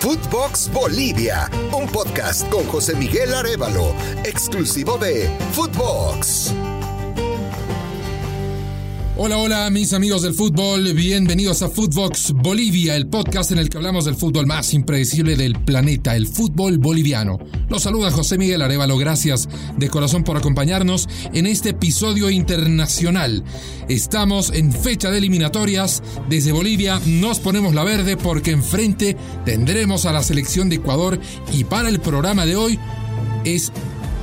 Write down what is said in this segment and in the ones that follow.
Footbox Bolivia, un podcast con José Miguel Arevalo, exclusivo de Footbox. Hola, hola, mis amigos del fútbol. Bienvenidos a Footbox Bolivia, el podcast en el que hablamos del fútbol más impredecible del planeta, el fútbol boliviano. Los saluda José Miguel Arevalo. Gracias de corazón por acompañarnos en este episodio internacional. Estamos en fecha de eliminatorias. Desde Bolivia nos ponemos la verde porque enfrente tendremos a la selección de Ecuador y para el programa de hoy es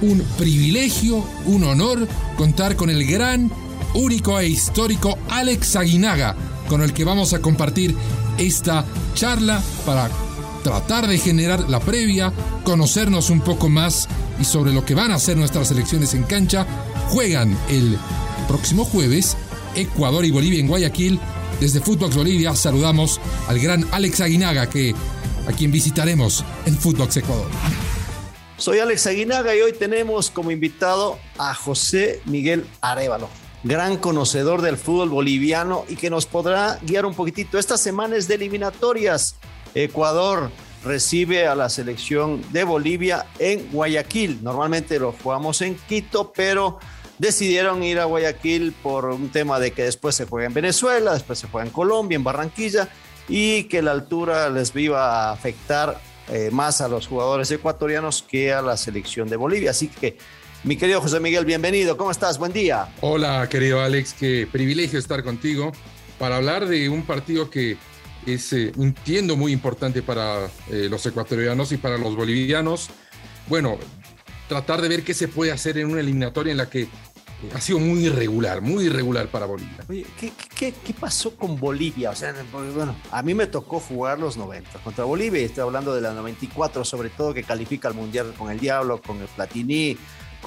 un privilegio, un honor contar con el gran único e histórico Alex Aguinaga, con el que vamos a compartir esta charla para tratar de generar la previa, conocernos un poco más y sobre lo que van a hacer nuestras selecciones en cancha. Juegan el próximo jueves Ecuador y Bolivia en Guayaquil. Desde Footbox Bolivia saludamos al gran Alex Aguinaga, que, a quien visitaremos en Footbox Ecuador. Soy Alex Aguinaga y hoy tenemos como invitado a José Miguel Arevalo gran conocedor del fútbol boliviano y que nos podrá guiar un poquitito. Esta semana es de eliminatorias. Ecuador recibe a la selección de Bolivia en Guayaquil. Normalmente lo jugamos en Quito, pero decidieron ir a Guayaquil por un tema de que después se juega en Venezuela, después se juega en Colombia, en Barranquilla, y que la altura les iba a afectar eh, más a los jugadores ecuatorianos que a la selección de Bolivia. Así que mi querido José Miguel, bienvenido. ¿Cómo estás? Buen día. Hola, querido Alex. Qué privilegio estar contigo para hablar de un partido que es, eh, entiendo, muy importante para eh, los ecuatorianos y para los bolivianos. Bueno, tratar de ver qué se puede hacer en una eliminatoria en la que ha sido muy irregular, muy irregular para Bolivia. Oye, ¿qué, qué, qué pasó con Bolivia? O sea, bueno, a mí me tocó jugar los 90 contra Bolivia, y estoy hablando de la 94, sobre todo que califica al Mundial con el Diablo, con el Platini,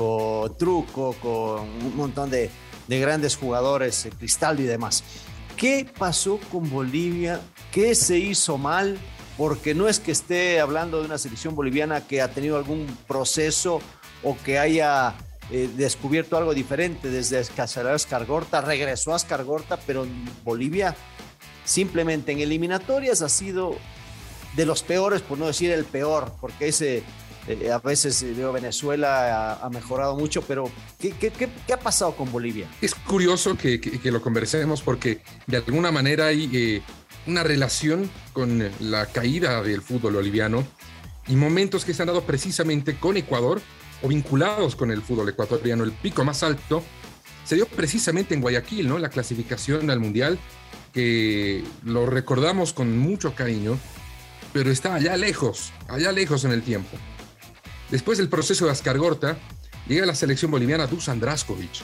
con Truco, con un montón de, grandes jugadores, eh, Cristal y demás. ¿Qué pasó con Bolivia? ¿Qué se hizo mal? Porque no es que esté hablando de una selección boliviana que ha tenido algún proceso o que haya eh, descubierto algo diferente desde que salió Escargorta, regresó a Escargorta, pero Bolivia simplemente en eliminatorias ha sido de los peores, por no decir el peor, porque ese eh, a veces eh, veo Venezuela ha, mejorado mucho, pero ¿qué, qué, qué, ha pasado con Bolivia? Es curioso que, que, lo conversemos porque de alguna manera hay eh, una relación con la caída del fútbol boliviano y momentos que se han dado precisamente con Ecuador o vinculados con el fútbol ecuatoriano. El pico más alto se dio precisamente en Guayaquil, ¿no? La clasificación al Mundial, que lo recordamos con mucho cariño, pero está allá lejos, allá lejos en el tiempo. Después del proceso de Ascargorta, llega la selección boliviana Dusan Draskovic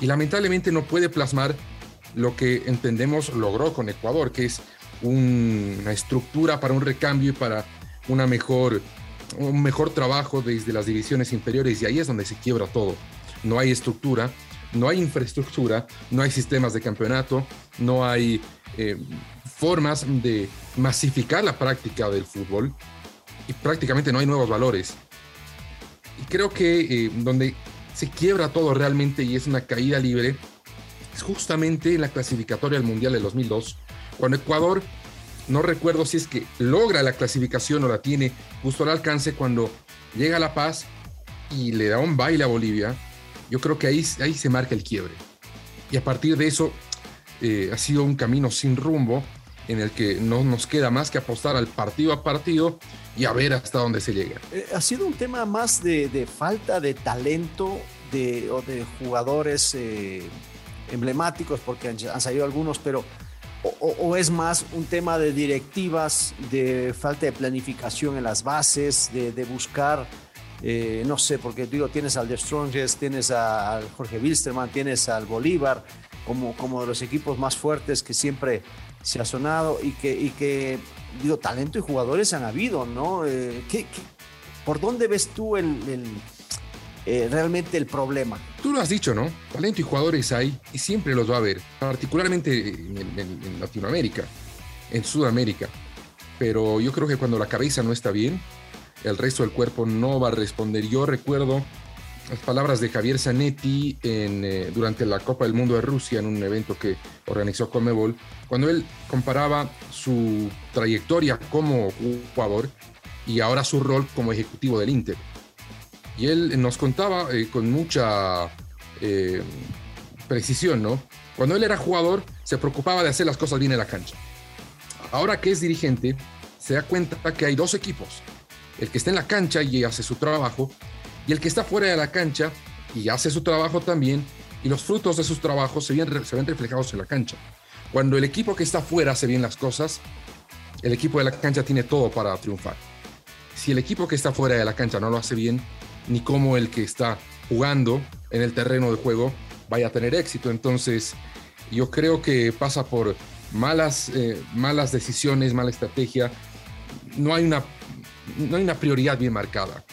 y lamentablemente no puede plasmar lo que entendemos logró con Ecuador, que es una estructura para un recambio y para una mejor, un mejor trabajo desde las divisiones inferiores y ahí es donde se quiebra todo. No hay estructura, no hay infraestructura, no hay sistemas de campeonato, no hay eh, formas de masificar la práctica del fútbol y prácticamente no hay nuevos valores. Y creo que eh, donde se quiebra todo realmente y es una caída libre es justamente en la clasificatoria del Mundial del 2002, cuando Ecuador, no recuerdo si es que logra la clasificación o la tiene justo al alcance cuando llega La Paz y le da un baile a Bolivia, yo creo que ahí, ahí se marca el quiebre. Y a partir de eso eh, ha sido un camino sin rumbo en el que no nos queda más que apostar al partido a partido y a ver hasta dónde se llega. Eh, ha sido un tema más de, falta de talento de, o de jugadores eh, emblemáticos, porque han, salido algunos, pero o, es más un tema de directivas, de falta de planificación en las bases, de, buscar, eh, no sé, porque digo, tienes al De Strongest, tienes al Jorge Wilstermann, tienes al Bolívar, como, como de los equipos más fuertes que siempre se ha sonado y que, y que digo, talento y jugadores han habido, ¿no? Eh, por dónde ves tú el, eh, realmente el problema? Tú lo has dicho, ¿no? Talento y jugadores hay y siempre los va a haber, particularmente en, Latinoamérica, en Sudamérica. Pero yo creo que cuando la cabeza no está bien, el resto del cuerpo no va a responder. Yo recuerdo las palabras de Javier Zanetti eh, durante la Copa del Mundo de Rusia, en un evento que organizó Conmebol, cuando él comparaba su trayectoria como jugador y ahora su rol como ejecutivo del Inter. Y él nos contaba eh, con mucha eh, precisión, ¿no? Cuando él era jugador, se preocupaba de hacer las cosas bien en la cancha. Ahora que es dirigente, se da cuenta que hay dos equipos. El que está en la cancha y hace su trabajo, y el que está fuera de la cancha y hace su trabajo también, y los frutos de sus trabajos se ven, se ven reflejados en la cancha. Cuando el equipo que está fuera hace bien las cosas, el equipo de la cancha tiene todo para triunfar. Si el equipo que está fuera de la cancha no lo hace bien, ni como el que está jugando en el terreno de juego vaya a tener éxito. Entonces, yo creo que pasa por malas, eh, malas decisiones, mala estrategia. No hay, una, no hay una prioridad bien marcada.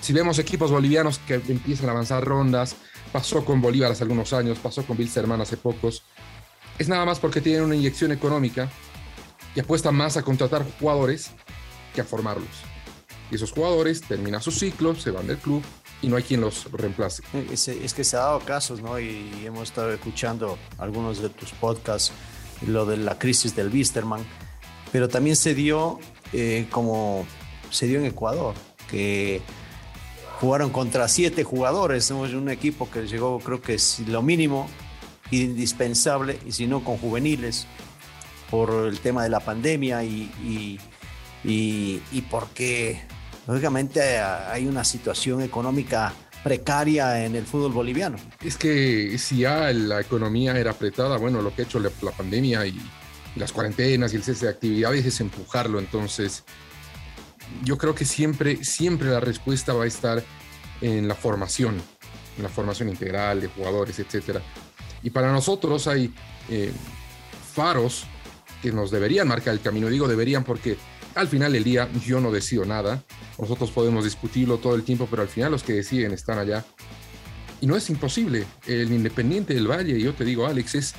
Si vemos equipos bolivianos que empiezan a avanzar rondas, pasó con Bolívar hace algunos años, pasó con Bilzerman hace pocos, es nada más porque tienen una inyección económica y apuestan más a contratar jugadores que a formarlos. Y esos jugadores terminan su ciclo, se van del club y no hay quien los reemplace. Es, que se ha dado casos, ¿no? Y hemos estado escuchando algunos de tus podcasts, lo de la crisis del Bisterman, pero también se dio eh, como se dio en Ecuador, que jugaron contra siete jugadores, un equipo que llegó creo que es lo mínimo, indispensable, y si no con juveniles, por el tema de la pandemia y, y, y, y porque lógicamente hay una situación económica precaria en el fútbol boliviano. Es que si ya la economía era apretada, bueno, lo que ha hecho la, pandemia y, las cuarentenas y el cese de actividades es empujarlo. Entonces, yo creo que siempre, siempre la respuesta va a estar en la formación, en la formación integral de jugadores, etcétera. Y para nosotros hay eh, faros que nos deberían marcar el camino. Digo deberían porque al final del día yo no decido nada. Nosotros podemos discutirlo todo el tiempo, pero al final los que deciden están allá. Y no es imposible. El Independiente del Valle, yo te digo, Alex, es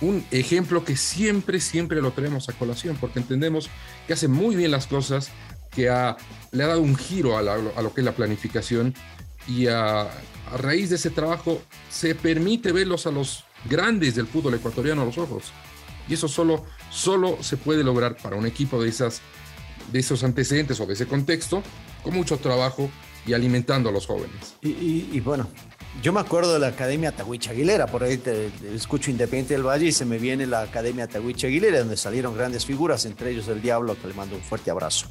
un ejemplo que siempre, siempre lo tenemos a colación, porque entendemos que hace muy bien las cosas, que le ha dado un giro a, lo que es la planificación y a, a, raíz de ese trabajo se permite verlos a los grandes del fútbol ecuatoriano a los ojos. Y eso solo, solo se puede lograr para un equipo de, esas, de esos antecedentes o de ese contexto, con mucho trabajo y alimentando a los jóvenes. Y, bueno, yo me acuerdo de la Academia Tahuicha Aguilera, por ahí te, escucho Independiente del Valle y se me viene la Academia Tahuicha Aguilera, donde salieron grandes figuras, entre ellos el Diablo, que le mando un fuerte abrazo,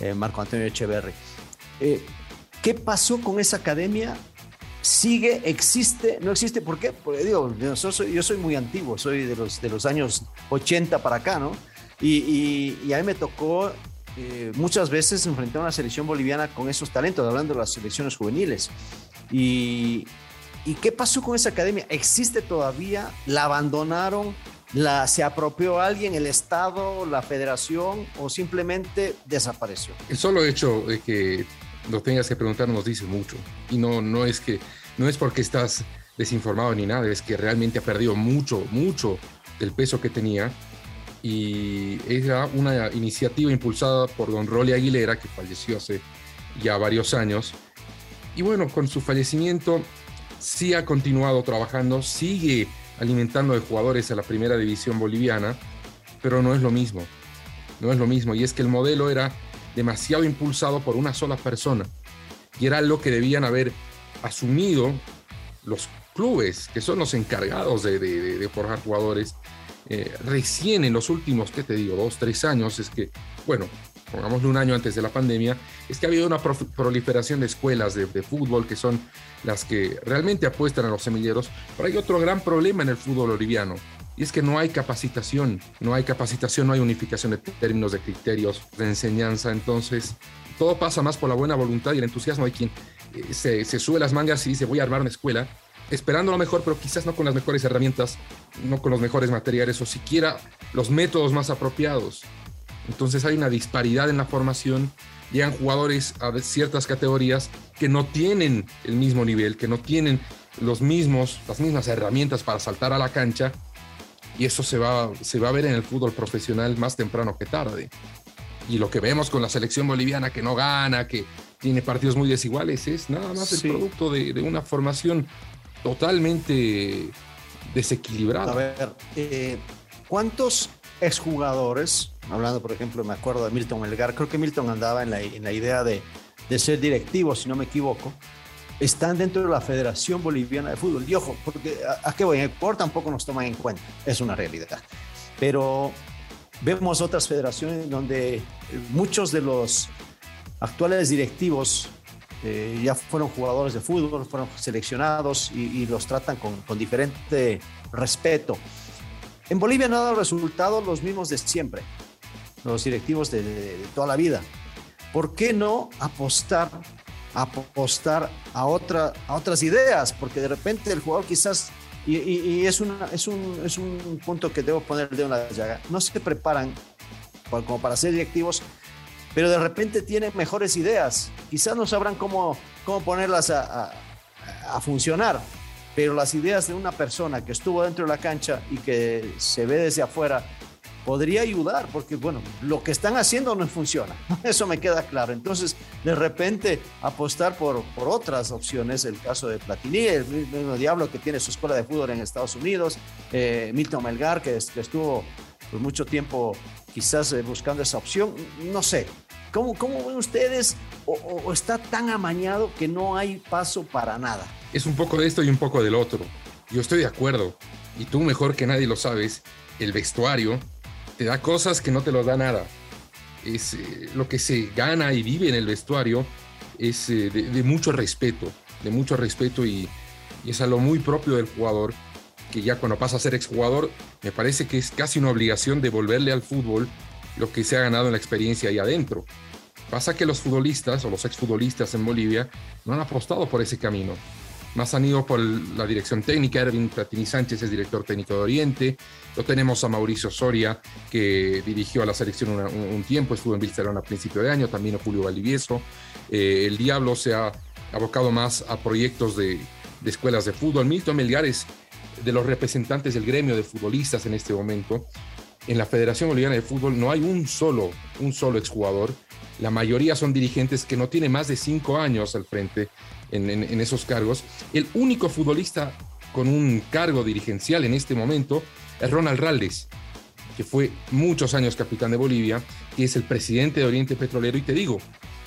eh, Marco Antonio Echeverri. Eh, ¿Qué pasó con esa academia sigue, existe, no existe. ¿Por qué? Porque digo, yo soy, muy antiguo, soy de los, de los años 80 para acá, ¿no? Y, y, a mí me tocó eh, muchas veces enfrentar a una selección boliviana con esos talentos, hablando de las selecciones juveniles. Y, ¿Y qué pasó con esa academia? ¿Existe todavía? ¿La abandonaron? ¿La, ¿Se apropió alguien, el Estado, la federación o simplemente desapareció? El solo hecho de que lo tengas que preguntar nos dice mucho. Y no, no es que no es porque estás desinformado ni nada, es que realmente ha perdido mucho, mucho del peso que tenía. Y era una iniciativa impulsada por don Rolly Aguilera, que falleció hace ya varios años. Y bueno, con su fallecimiento sí ha continuado trabajando, sigue alimentando de jugadores a la primera división boliviana, pero no es lo mismo. No es lo mismo. Y es que el modelo era demasiado impulsado por una sola persona. Y era lo que debían haber asumido los clubes, que son los encargados de, forjar jugadores, eh, recién en los últimos, ¿qué te digo? Dos, tres años, es que, bueno, pongámosle un año antes de la pandemia, es que ha habido una proliferación de escuelas de, de, fútbol que son las que realmente apuestan a los semilleros. Pero hay otro gran problema en el fútbol boliviano, y es que no hay capacitación, no hay capacitación, no hay unificación de términos, de criterios, de enseñanza. Entonces, todo pasa más por la buena voluntad y el entusiasmo de quien eh, se, se, sube las mangas y dice voy a armar una escuela, esperando lo mejor, pero quizás no con las mejores herramientas, no con los mejores materiales o siquiera los métodos más apropiados. Entonces hay una disparidad en la formación, llegan jugadores a ciertas categorías que no tienen el mismo nivel, que no tienen los mismos, las mismas herramientas para saltar a la cancha y eso se va, se va a ver en el fútbol profesional más temprano que tarde. Y lo que vemos con la selección boliviana que no gana, que tiene partidos muy desiguales, es nada más el producto de, una formación totalmente desequilibrada. A ver, eh, ¿cuántos exjugadores, hablando por ejemplo, me acuerdo de Milton Melgar, creo que Milton andaba en la, en la idea de, de ser directivo, si no me equivoco, están dentro de la Federación Boliviana de Fútbol. Y ojo, porque a, qué voy, en Ecuador tampoco nos toman en cuenta, es una realidad. Pero vemos otras federaciones donde muchos de los actuales directivos eh, ya fueron jugadores de fútbol, fueron seleccionados y, los tratan con, con, diferente respeto. En Bolivia no han dado resultados los mismos de siempre, los directivos de, toda la vida. ¿Por qué no apostar apostar a, otra, a otras ideas, porque de repente el jugador quizás, y, es, una, es, un, es un punto que debo poner de una llaga, no se preparan como para ser directivos, pero de repente tienen mejores ideas, quizás no sabrán cómo, cómo ponerlas a funcionar, pero las ideas de una persona que estuvo dentro de la cancha y que se ve desde afuera podría ayudar, porque bueno, lo que están haciendo no funciona, eso me queda claro. Entonces, de repente, apostar por, por otras opciones, el caso de Platini, el mismo Diablo que tiene su escuela de fútbol en Estados Unidos, eh, Milton Melgar, que, estuvo por mucho tiempo quizás eh, buscando esa opción, no sé. ¿Cómo, cómo ven ustedes? o está tan amañado que no hay paso para nada? Es un poco de esto y un poco del otro. Yo estoy de acuerdo, y tú mejor que nadie lo sabes, el vestuario te da cosas que no te lo da nada. Es eh, lo que se gana y vive en el vestuario es eh, de, mucho respeto, de mucho respeto y, es algo muy propio del jugador que ya cuando pasa a ser exjugador me parece que es casi una obligación devolverle al fútbol lo que se ha ganado en la experiencia ahí adentro. Pasa que los futbolistas o los exfutbolistas en Bolivia no han apostado por ese camino más han ido por la dirección técnica. Erwin Platini Sánchez es director técnico de Oriente. Lo tenemos a Mauricio Soria, que dirigió a la selección un, tiempo, estuvo en Barcelona a principio de año, también a Julio Valdivieso. Eh, el Diablo se ha abocado más a proyectos de, escuelas de fútbol. Milton Melgar es de los representantes del gremio de futbolistas en este momento. En la Federación Boliviana de Fútbol no hay un solo, un solo exjugador. La mayoría son dirigentes que no tienen más de cinco años al frente en, esos cargos. El único futbolista con un cargo dirigencial en este momento es Ronald Raldes, que fue muchos años capitán de Bolivia, que es el presidente de Oriente Petrolero. Y te digo,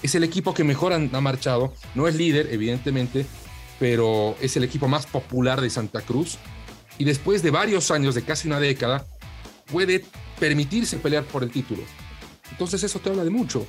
es el equipo que mejor ha marchado. No es líder, evidentemente, pero es el equipo más popular de Santa Cruz. Y después de varios años, de casi una década, puede permitirse pelear por el título. Entonces eso te habla de mucho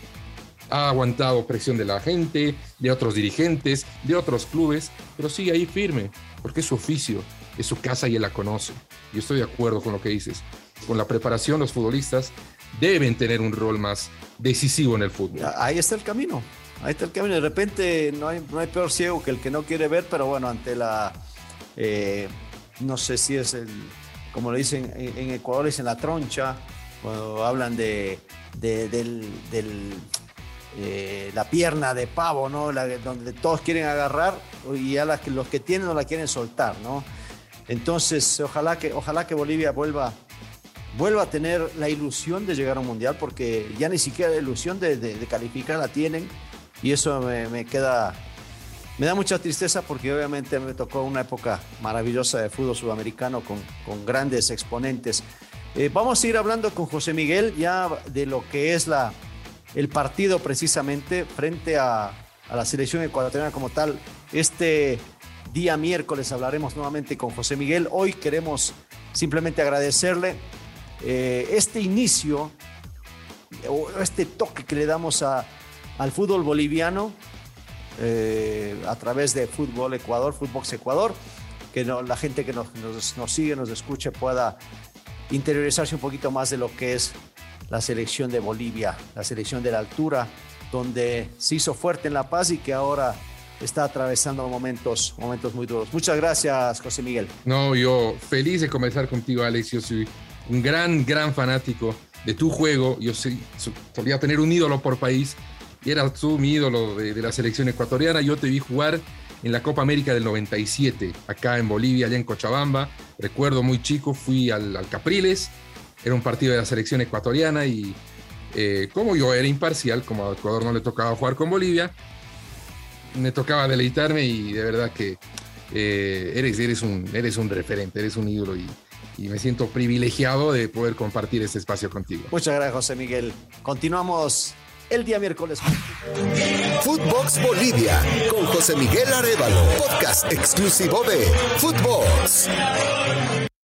ha aguantado presión de la gente, de otros dirigentes, de otros clubes, pero sigue ahí firme, porque es su oficio, es su casa y él la conoce. Yo estoy de acuerdo con lo que dices. Con la preparación, los futbolistas deben tener un rol más decisivo en el fútbol. Ahí está el camino, ahí está el camino. De repente no hay, no hay peor ciego que el que no quiere ver, pero bueno, ante la, eh, no sé si es el, como le dicen en, Ecuador, es en la troncha, cuando hablan de, del eh, la pierna de pavo, ¿no? donde todos quieren agarrar y ya los que tienen no la quieren soltar, ¿no? Entonces, ojalá que, ojalá que Bolivia vuelva, vuelva a tener la ilusión de llegar a un mundial, porque ya ni siquiera la ilusión de, calificar la tienen, y eso me, queda, me da mucha tristeza porque obviamente me tocó una época maravillosa de fútbol sudamericano con, con grandes exponentes. Eh, vamos a ir hablando con José Miguel ya de lo que es la, el partido precisamente frente a, la selección ecuatoriana como tal. Este día miércoles hablaremos nuevamente con José Miguel. Hoy queremos simplemente agradecerle eh, este inicio o este toque que le damos al fútbol boliviano eh, a través de Fútbol Ecuador, Footbox Ecuador, que la gente que nos, nos sigue, nos escuche pueda interiorizarse un poquito más de lo que es la selección de Bolivia, la selección de la altura, donde se hizo fuerte en La Paz y que ahora está atravesando momentos, momentos muy duros. Muchas gracias, José Miguel. No, yo feliz de conversar contigo, Alex. Yo soy un gran, gran fanático de tu juego. Yo solía tener un ídolo por país y eras tú mi ídolo de, la selección ecuatoriana. Yo te vi jugar en la Copa América del 97, acá en Bolivia, allá en Cochabamba. Recuerdo muy chico, fui al, al Capriles era un partido de la selección ecuatoriana y eh, como yo era imparcial, como a Ecuador no le tocaba jugar con Bolivia, me tocaba deleitarme y de verdad que eh, eres, eres, un, eres un referente, eres un ídolo y, y me siento privilegiado de poder compartir este espacio contigo. Muchas gracias, José Miguel. Continuamos el día miércoles. Footbox Bolivia con José Miguel Arevalo, podcast exclusivo de Footbox.